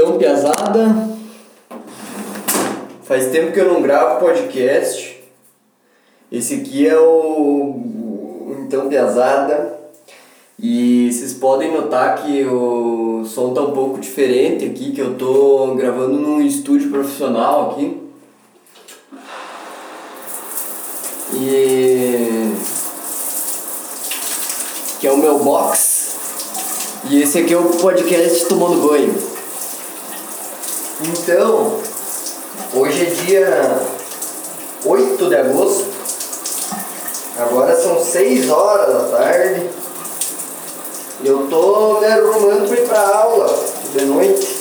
Então, Piazada, faz tempo que eu não gravo podcast. Esse aqui é o Então Piazada. E vocês podem notar que o som tá um pouco diferente aqui, que eu tô gravando num estúdio profissional aqui. E que é o meu box. E esse aqui é o podcast tomando banho. Então, hoje é dia 8 de agosto. Agora são 6 horas da tarde. E eu tô me arrumando pra ir pra aula de noite.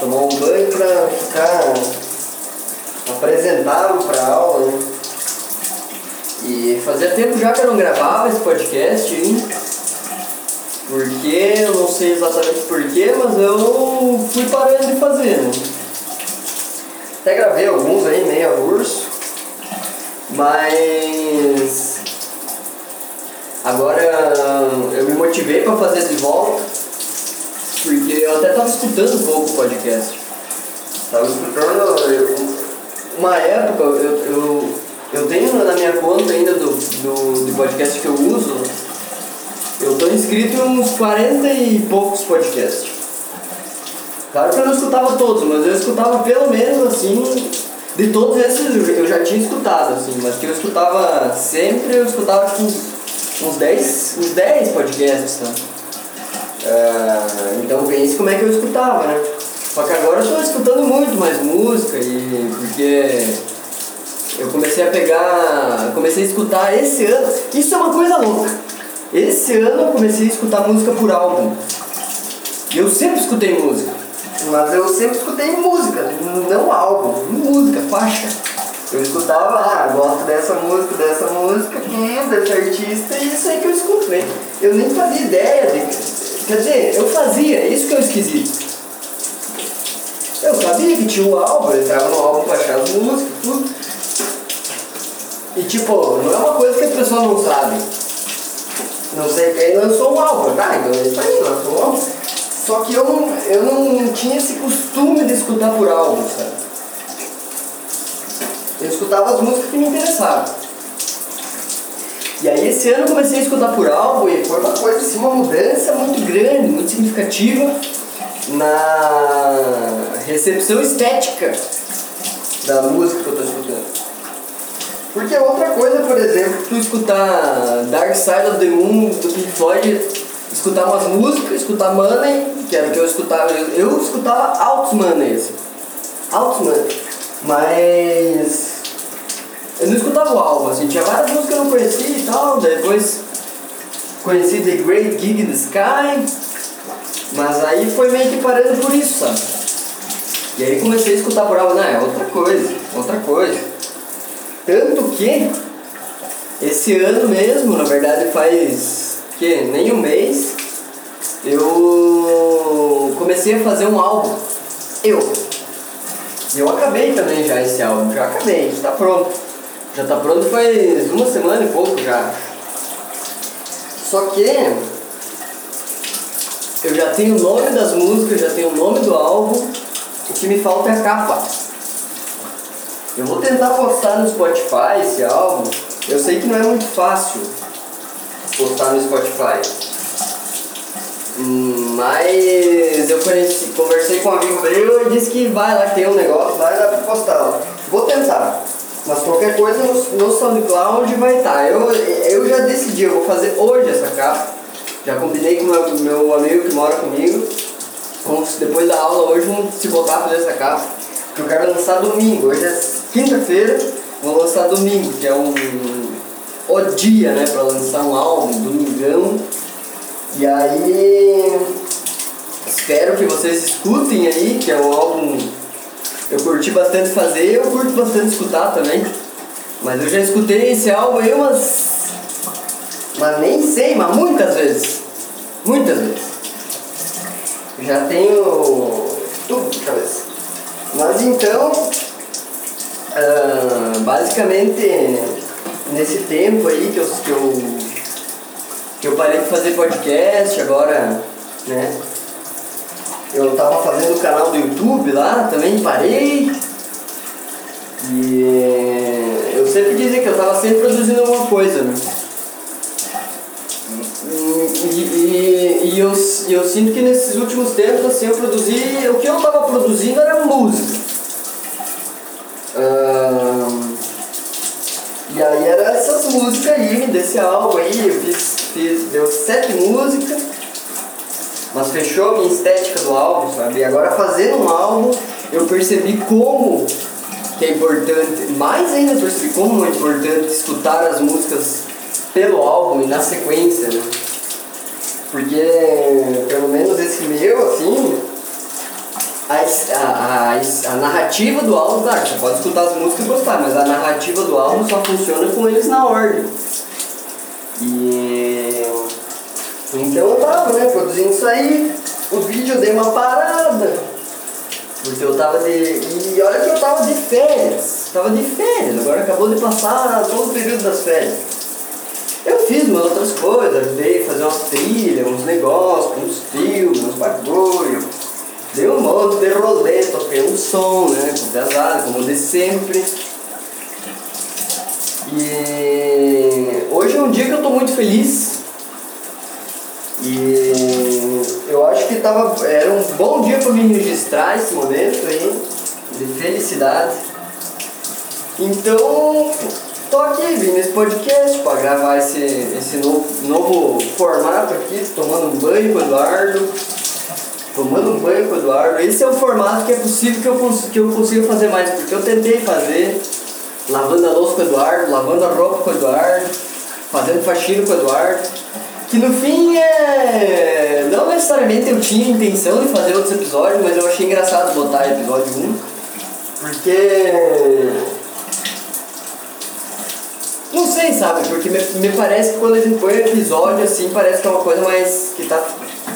Tomar um banho pra ficar apresentável pra aula, né? E fazia tempo já que eu não gravava esse podcast, hein? Porque, eu não sei exatamente porquê, mas eu fui parando de fazer, né? Até gravei alguns aí, meia urso. Mas agora eu me motivei para fazer de volta, porque eu até tava escutando um pouco o podcast. Tava escutando uma época, eu, eu, eu tenho na minha conta ainda do, do, do podcast que eu uso, eu tô inscrito em uns 40 e poucos podcasts. Claro que eu não escutava todos, mas eu escutava pelo menos assim. De todos esses eu já tinha escutado, assim, mas que eu escutava sempre, eu escutava tipo uns 10, uns 10 podcasts, tá? Ah, então pense como é que eu escutava, né? Só que agora eu tô escutando muito mais música e porque eu comecei a pegar. Comecei a escutar esse ano. Isso é uma coisa louca. Esse ano eu comecei a escutar música por álbum. Eu sempre escutei música. Mas eu sempre escutei música, não álbum, música, faixa. Eu escutava, ah, gosto dessa música, dessa música, hum, desse artista, e isso aí que eu escuto, né? Eu nem fazia ideia de. Quer dizer, eu fazia, isso que é o esquisito. Eu sabia que tinha um álbum, eu entrava no álbum pra achar as músicas, tudo. E tipo, não é uma coisa que as pessoas não sabem. Não sei quem lançou um álbum, tá? Então é isso aí, lançou um álbum. Só que eu não, eu não tinha esse costume de escutar por álbum, sabe? Eu escutava as músicas que me interessavam. E aí esse ano eu comecei a escutar por álbum e foi uma coisa assim, uma mudança muito grande, muito significativa na recepção estética da música que eu tô escutando. Porque outra coisa, por exemplo, tu escutar Dark Side of the Moon do Pink Floyd, escutar umas músicas, escutar Money, que era o que eu escutava, eu, eu escutava Altos Money, assim. Altos. Mas eu não escutava o álbum, assim, tinha várias músicas que eu não conhecia e tal, depois conheci The Great Gig in the Sky, mas aí foi meio que parando por isso, sabe? E aí comecei a escutar por álbum, não, é outra coisa, outra coisa. Tanto que esse ano mesmo, na verdade faz que nem um mês, eu comecei a fazer um álbum. Eu. Eu acabei também já esse álbum, já acabei, está pronto. Já tá pronto faz uma semana e pouco já. Só que eu já tenho o nome das músicas, já tenho o nome do álbum, o que me falta é a capa. Eu vou tentar postar no Spotify esse álbum. Eu sei que não é muito fácil postar no Spotify. Mas eu conheci, conversei com um amigo meu e disse que vai lá, tem um negócio, vai lá pra postar. Vou tentar. Mas qualquer coisa no, SoundCloud vai estar. Eu, eu já decidi, eu vou fazer hoje essa capa. Já combinei com meu, meu amigo que mora comigo. Depois da aula hoje vamos se botar pra fazer essa capa. Que eu quero lançar domingo. Hoje é quinta-feira, vou lançar domingo, que é um o dia, né, pra lançar um álbum, domingão. E aí espero que vocês escutem aí, que é um álbum eu curti bastante fazer eu curto bastante escutar também. Mas eu já escutei esse álbum aí umas. Mas nem sei, mas muitas vezes. Muitas vezes. Já tenho tudo de cabeça. Mas então, ah, basicamente, nesse tempo aí que eu, que eu, que eu parei de fazer podcast, agora, né? eu tava fazendo o canal do YouTube lá, também parei. E eu sempre dizia que eu tava sempre produzindo alguma coisa, né? E, e, e eu, eu sinto que nesses últimos tempos assim, eu produzi. O que eu tava produzindo era música. E aí era essas músicas aí, desse álbum aí, eu fiz, fiz deu sete músicas, mas fechou a minha estética do álbum, sabe? E agora fazendo um álbum, eu percebi como que é importante, mais ainda percebi como é importante escutar as músicas pelo álbum e na sequência, né? Porque, pelo menos esse meu, assim, a, a, a, a narrativa do álbum, claro, você pode escutar as músicas e gostar, mas a narrativa do álbum só funciona com eles na ordem. E. Então eu tava, né, produzindo isso aí, o vídeo eu dei uma parada porque eu tava de. E olha que eu tava de férias. Tava de férias, agora acabou de passar todo o período das férias. Eu fiz umas outras coisas, dei fazer umas trilhas, uns negócios, uns filmes, uns bagulho. Dei um monte de rolê, toquei um som, né? Pesado, como de sempre. E hoje é um dia que eu tô muito feliz. E eu acho que tava, era um bom dia para me registrar esse momento aí, de felicidade. Então, tô aqui, vim nesse podcast para gravar esse, esse novo, novo formato aqui, tomando um banho com o Eduardo. Tomando um banho com o Eduardo. Esse é o formato que é possível que eu, que eu consiga fazer mais, porque eu tentei fazer lavando a louça com o Eduardo, lavando a roupa com o Eduardo, fazendo faxina com o Eduardo que no fim é. Não necessariamente eu tinha intenção de fazer outros episódios, mas eu achei engraçado botar episódio 1. Porque. Não sei, sabe? Porque me, me parece que quando a gente põe episódio assim, parece que é uma coisa mais. que tá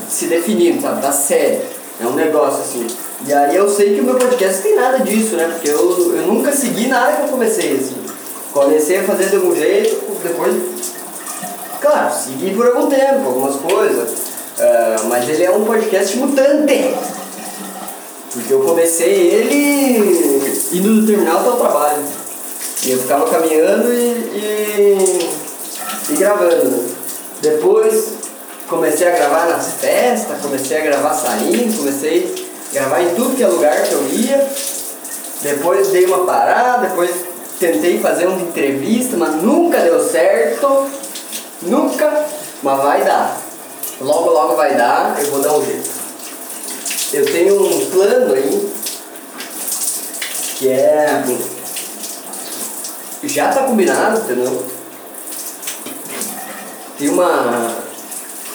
se definindo, sabe? Tá sério. É um negócio assim. E aí eu sei que o meu podcast tem nada disso, né? Porque eu, eu nunca segui nada que eu comecei assim. Comecei a fazer de um jeito, depois Claro, segui por algum tempo, algumas coisas. Uh, mas ele é um podcast mutante. Porque eu comecei ele indo do terminal até o trabalho. E eu ficava caminhando e, e, e gravando. Depois comecei a gravar nas festas, comecei a gravar saindo, comecei a gravar em tudo que é lugar que eu ia. Depois dei uma parada, depois tentei fazer uma entrevista, mas nunca deu certo. Nunca, mas vai dar. Logo, logo vai dar, eu vou dar um jeito. Eu tenho um plano aí que é. Já tá combinado, entendeu? Tem uma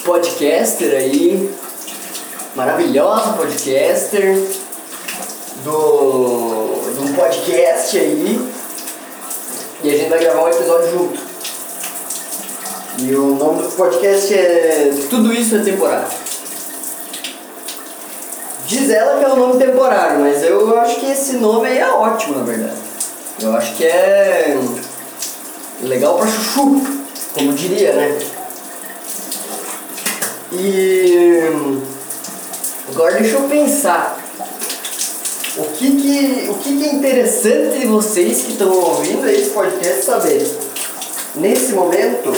podcaster aí, maravilhosa podcaster, do, do podcast aí, e a gente vai gravar um episódio junto. E o nome do podcast é Tudo Isso é Temporário. Diz ela que é um nome temporário, mas eu acho que esse nome aí é ótimo, na verdade. Eu acho que é legal pra chuchu, como diria, né? E agora deixa eu pensar. O que, que, o que, que é interessante de vocês que estão ouvindo esse podcast saber? Nesse momento,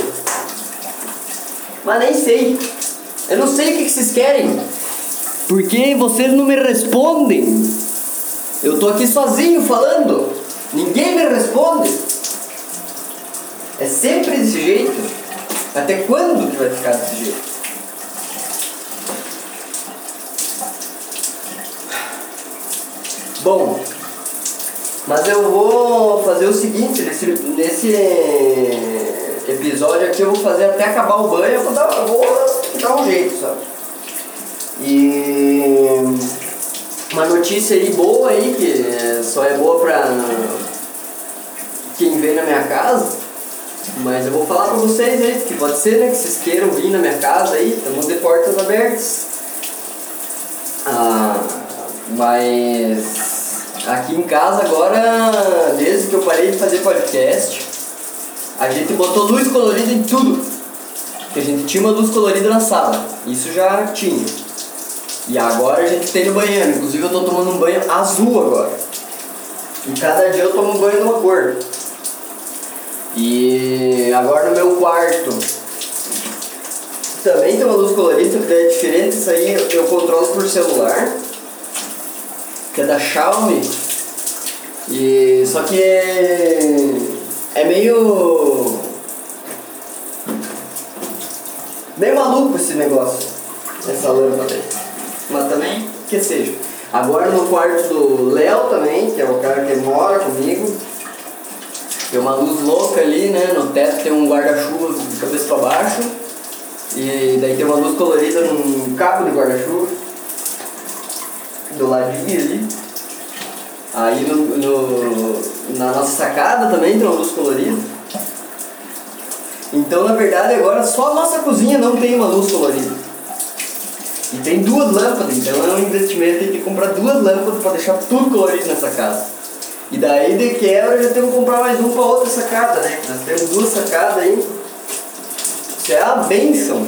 mas nem sei. Eu não sei o que, vocês querem. Porque vocês não me respondem. Eu tô aqui sozinho falando. Ninguém me responde. É sempre desse jeito. Até quando que vai ficar desse jeito? Bom, mas eu vou fazer o seguinte, nesse, nesse episódio aqui eu vou fazer até acabar o banho, eu vou dar, vou dar um jeito, sabe? E uma notícia aí boa aí, que só é boa pra quem vem na minha casa, mas eu vou falar pra vocês aí, que pode ser né, que vocês queiram vir na minha casa aí, estamos de portas abertas. Ah, mas aqui em casa agora, desde que eu parei de fazer podcast, a gente botou luz colorida em tudo. Porque a gente tinha uma luz colorida na sala. Isso já tinha. E agora a gente tem no banheiro. Inclusive eu tô tomando um banho azul agora. E cada dia eu tomo um banho de uma cor. E agora no meu quarto. Também tem uma luz colorida, que é diferente. Isso aí eu controlo por celular. Que é da Xiaomi. E só que é, é meio. meio maluco esse negócio. Essa lâmpada aí. Mas também que seja. Agora no quarto do Léo também, que é o cara que mora comigo. Tem uma luz louca ali, né? No teto tem um guarda-chuva de cabeça para baixo. E daí tem uma luz colorida num cabo de guarda-chuva. Do ladinho ali. Aí no, no, na nossa sacada também tem uma luz colorida. Então na verdade agora só a nossa cozinha não tem uma luz colorida. E tem duas lâmpadas, então é um investimento, tem que comprar duas lâmpadas para deixar tudo colorido nessa casa. E daí de quebra já temos que comprar mais um para outra sacada, né? Nós temos duas sacadas aí. Isso é a bênção.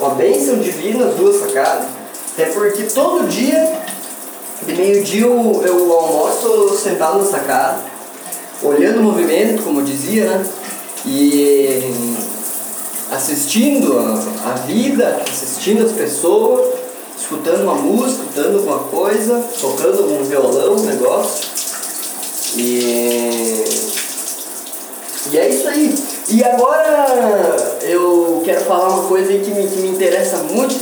Uma bênção divina, duas sacadas. Até porque todo dia, meio-dia eu, eu almoço sentado na sacada, olhando o movimento, como eu dizia, né? E assistindo a, a vida, assistindo as pessoas, escutando uma música, escutando alguma coisa, tocando um violão, um negócio. E, e é isso aí. E agora eu quero falar uma coisa que me, que me interessa muito,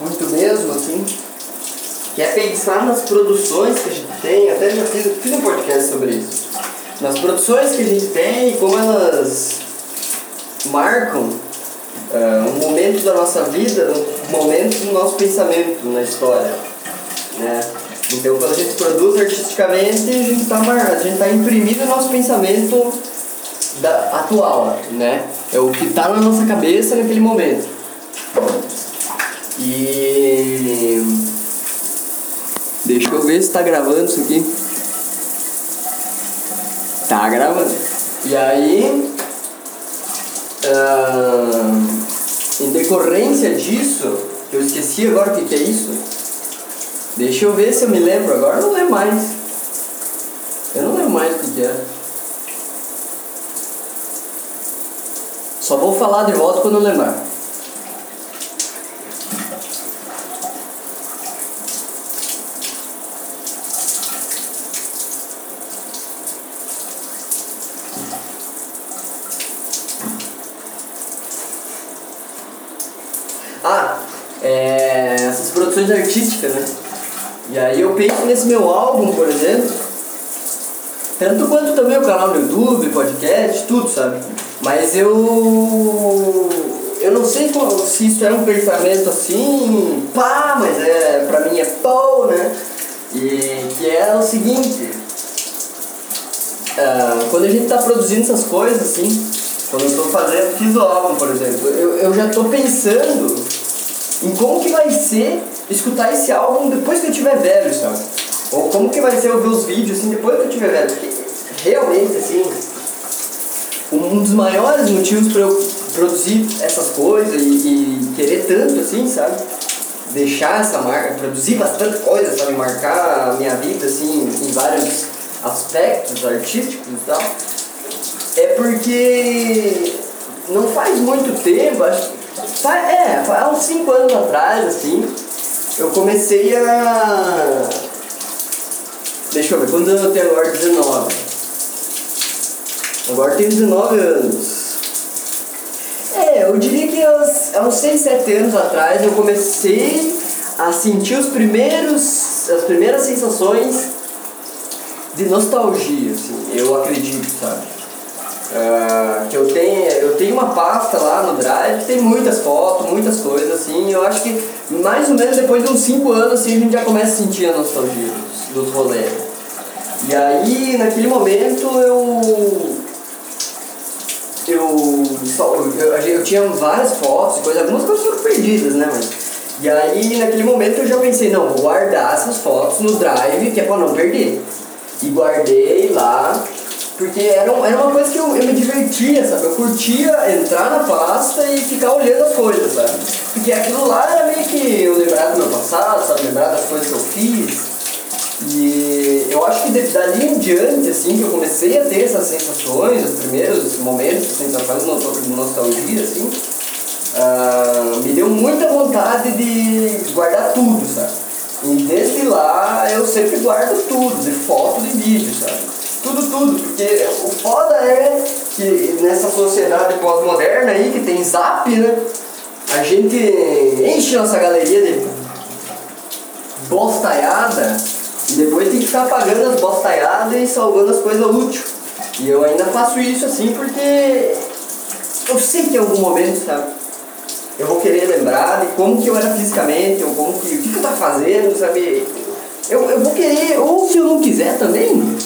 muito mesmo, assim, que é pensar nas produções que a gente tem, até já fiz, fiz um podcast sobre isso, nas produções que a gente tem e como elas marcam uh, um momento da nossa vida, um momento do nosso pensamento na história, né? Então, quando a gente produz artisticamente, a gente está tá imprimindo o nosso pensamento da, atual, né? É o que está na nossa cabeça naquele momento. E deixa eu ver se está gravando isso aqui. Tá gravando. E aí, uh, em decorrência disso, eu esqueci agora o que, que é isso. Deixa eu ver se eu me lembro agora. Eu não lembro mais. Eu não lembro mais o que, que é. Só vou falar de volta quando eu lembrar. Ah, é, produções artísticas, né? E aí eu penso nesse meu álbum, por exemplo, tanto quanto também o canal no YouTube, podcast, tudo, sabe? Mas eu. Eu não sei se isso é um pensamento assim, pá, mas é, pra mim é pô, né? E que é o seguinte. Uh, quando a gente tá produzindo essas coisas, assim, quando eu tô fazendo, fiz o álbum, por exemplo, eu, eu já tô pensando em como que vai ser escutar esse álbum depois que eu tiver velho, sabe? Ou como que vai ser ouvir os vídeos assim depois que eu tiver velho. Porque realmente, assim, um dos maiores motivos para eu produzir essas coisas e, e, querer tanto assim, sabe? Deixar essa marca, produzir bastante coisa, sabe? Marcar a minha vida assim em vários aspectos artísticos e tal. É porque não faz muito tempo, acho é, há uns 5 anos atrás, assim, eu comecei a. Deixa eu ver, quando eu tenho agora 19? Agora tenho 19 anos. É, eu diria que há uns 6, 7 anos atrás eu comecei a sentir os primeiros, as primeiras sensações de nostalgia, assim, eu acredito, sabe? Uh, que eu tenho, eu tenho uma pasta lá no Drive tem muitas fotos, muitas coisas assim. Eu acho que mais ou menos depois de uns 5 anos assim, a gente já começa a sentir a nostalgia dos, dos rolês. E aí, naquele momento, eu. Eu, só, eu, eu tinha várias fotos, coisas, algumas coisas foram perdidas, né? Mas, e aí, naquele momento, eu já pensei: não, vou guardar essas fotos no Drive, que é pra não perder. E guardei lá Porque era, era uma coisa que eu, eu me divertia, sabe? Eu curtia entrar na pasta e ficar olhando as coisas, sabe? Porque aquilo lá era meio que eu lembrar do meu passado, sabe? Lembrar das coisas que eu fiz. E eu acho que dali em diante, assim, que eu comecei a ter essas sensações, os primeiros momentos, sensações de nostalgia, assim, uh, me deu muita vontade de guardar tudo, sabe? E desde lá eu sempre guardo tudo, de foto, de vídeo, sabe? Tudo, tudo, porque o foda é que nessa sociedade pós-moderna aí, que tem zap, né? A gente enche nossa galeria de bostaiada e depois tem que ficar apagando as bostaiadas e salvando as coisas úteis. E eu ainda faço isso assim porque eu sei que em algum momento, sabe? Eu vou querer lembrar de como que eu era fisicamente, ou como que, o que, que eu tava fazendo, sabe? Eu, eu vou querer, ou se eu não quiser também,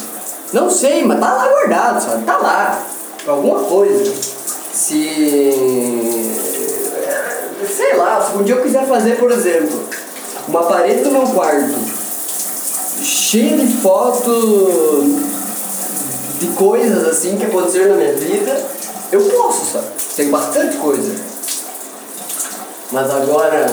não sei, mas tá lá guardado, sabe? Tá lá, alguma coisa. Se. Sei lá, se um dia eu quiser fazer, por exemplo, uma parede do meu quarto cheia de fotos de coisas assim que aconteceram na minha vida, eu posso, sabe? Tem bastante coisa. Mas agora,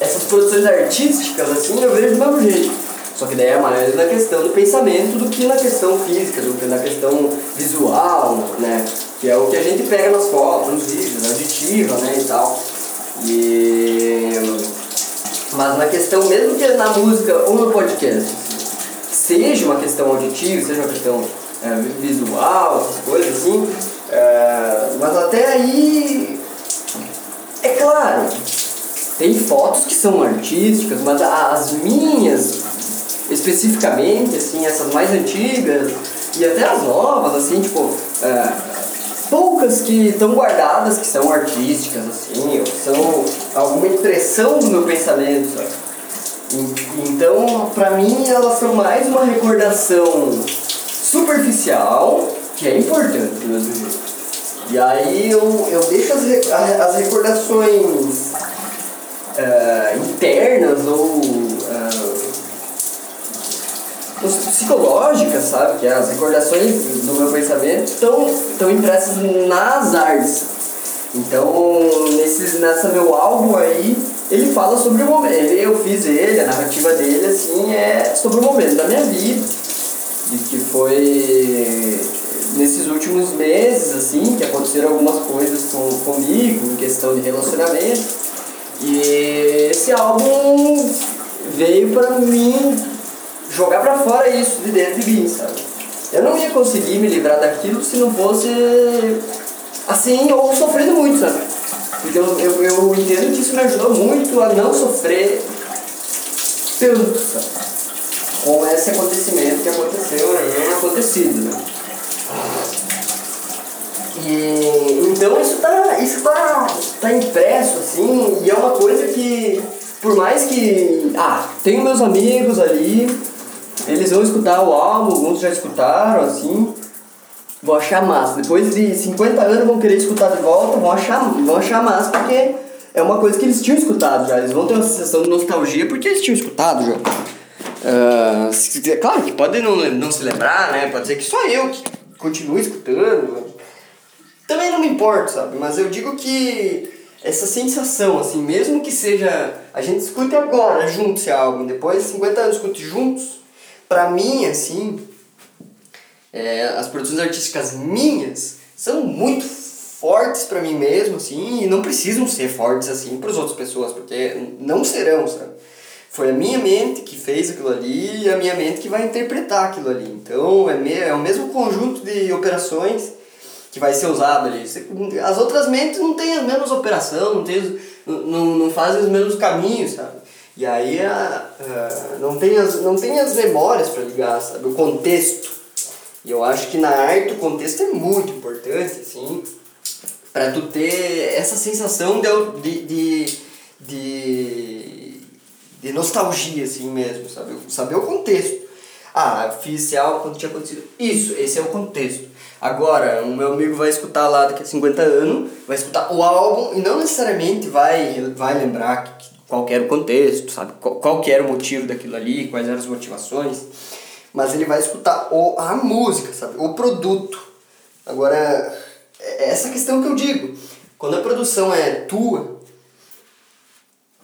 essas produções artísticas assim eu vejo do mesmo jeito. Só que daí é mais na questão do pensamento do que na questão física, do que na questão visual, né? Que é o que a gente pega nas fotos, nos vídeos, auditiva, né, e tal. E... Mas na questão, mesmo que na música ou no podcast, seja uma questão auditiva, seja uma questão é, visual, essas coisas assim, é, mas até aí, é claro, tem fotos que são artísticas, mas as minhas especificamente, assim, essas mais antigas e até as novas, assim, tipo, é, poucas que estão guardadas, que são artísticas, assim, ou são alguma impressão do meu pensamento, sabe? Então, pra mim, elas são mais uma recordação superficial, que é importante do mesmo jeito. E aí eu, eu deixo as, as recordações uh, internas ou uh, psicológicas, sabe? Que as recordações do meu pensamento estão, estão impressas nas artes. Então, nesse, nessa meu álbum aí, ele fala sobre o momento. Eu fiz ele, a narrativa dele, assim, é sobre o momento da minha vida. De que foi nesses últimos meses, assim, que aconteceram algumas coisas com, comigo, em questão de relacionamento. E esse álbum veio pra mim jogar pra fora isso de dentro de mim, sabe? Eu não ia conseguir me livrar daquilo se não fosse assim, ou sofrendo muito, sabe? Porque eu, eu, eu entendo que isso me ajudou muito a não sofrer tanto, sabe? Com esse acontecimento que aconteceu aí, é acontecido, né? E, então isso tá, isso tá, tá impresso, assim, e é uma coisa que, por mais que. Ah, tenho meus amigos ali, eles vão escutar o álbum, alguns já escutaram, assim. Vão achar massa. Depois de 50 anos vão querer escutar de volta, vão achar, vão achar massa porque é uma coisa que eles tinham escutado já. Eles vão ter uma sensação de nostalgia porque eles tinham escutado já. Uh, claro que pode não, não se lembrar, né? Pode ser que só eu que continue escutando. Também não me importa, sabe? Mas eu digo que essa sensação, assim, mesmo que seja. A gente escute agora juntos esse álbum, depois de 50 anos escute juntos, para mim, assim, é, as produções artísticas minhas são muito fortes para mim mesmo, assim, e não precisam ser fortes assim para as outras pessoas, porque não serão, sabe? Foi a minha mente que fez aquilo ali e a minha mente que vai interpretar aquilo ali. Então, é, me, é o mesmo conjunto de operações que vai ser usado ali. As outras mentes não têm a mesma operação, não, não, não fazem os mesmos caminhos, sabe? E aí a, a, não, tem as, não tem as memórias para ligar, sabe? O contexto. E eu acho que na arte o contexto é muito importante, assim, para tu ter essa sensação de, de, de, de nostalgia, assim mesmo, sabe? Saber o contexto. Ah, fiz álbum quando tinha acontecido. Isso, esse é o contexto. Agora, o meu amigo vai escutar lá daqui a 50 anos, vai escutar o álbum e não necessariamente vai, vai lembrar que, qual era o contexto, sabe? Qual, qual era o motivo daquilo ali, quais eram as motivações. mas ele vai escutar o, a música, sabe? O produto. Agora, é essa questão que eu digo. Quando a produção é tua,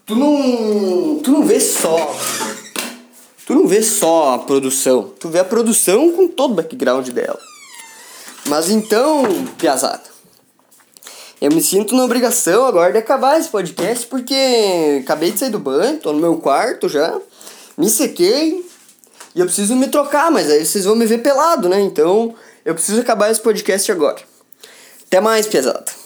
tu não, tu não vê só. Tu não vê só a produção, tu vê a produção com todo o background dela. Mas então, piazada, eu me sinto na obrigação agora de acabar esse podcast porque acabei de sair do banho, tô no meu quarto já, me sequei e eu preciso me trocar, mas aí vocês vão me ver pelado, né? Então eu preciso acabar esse podcast agora. Até mais, pesado.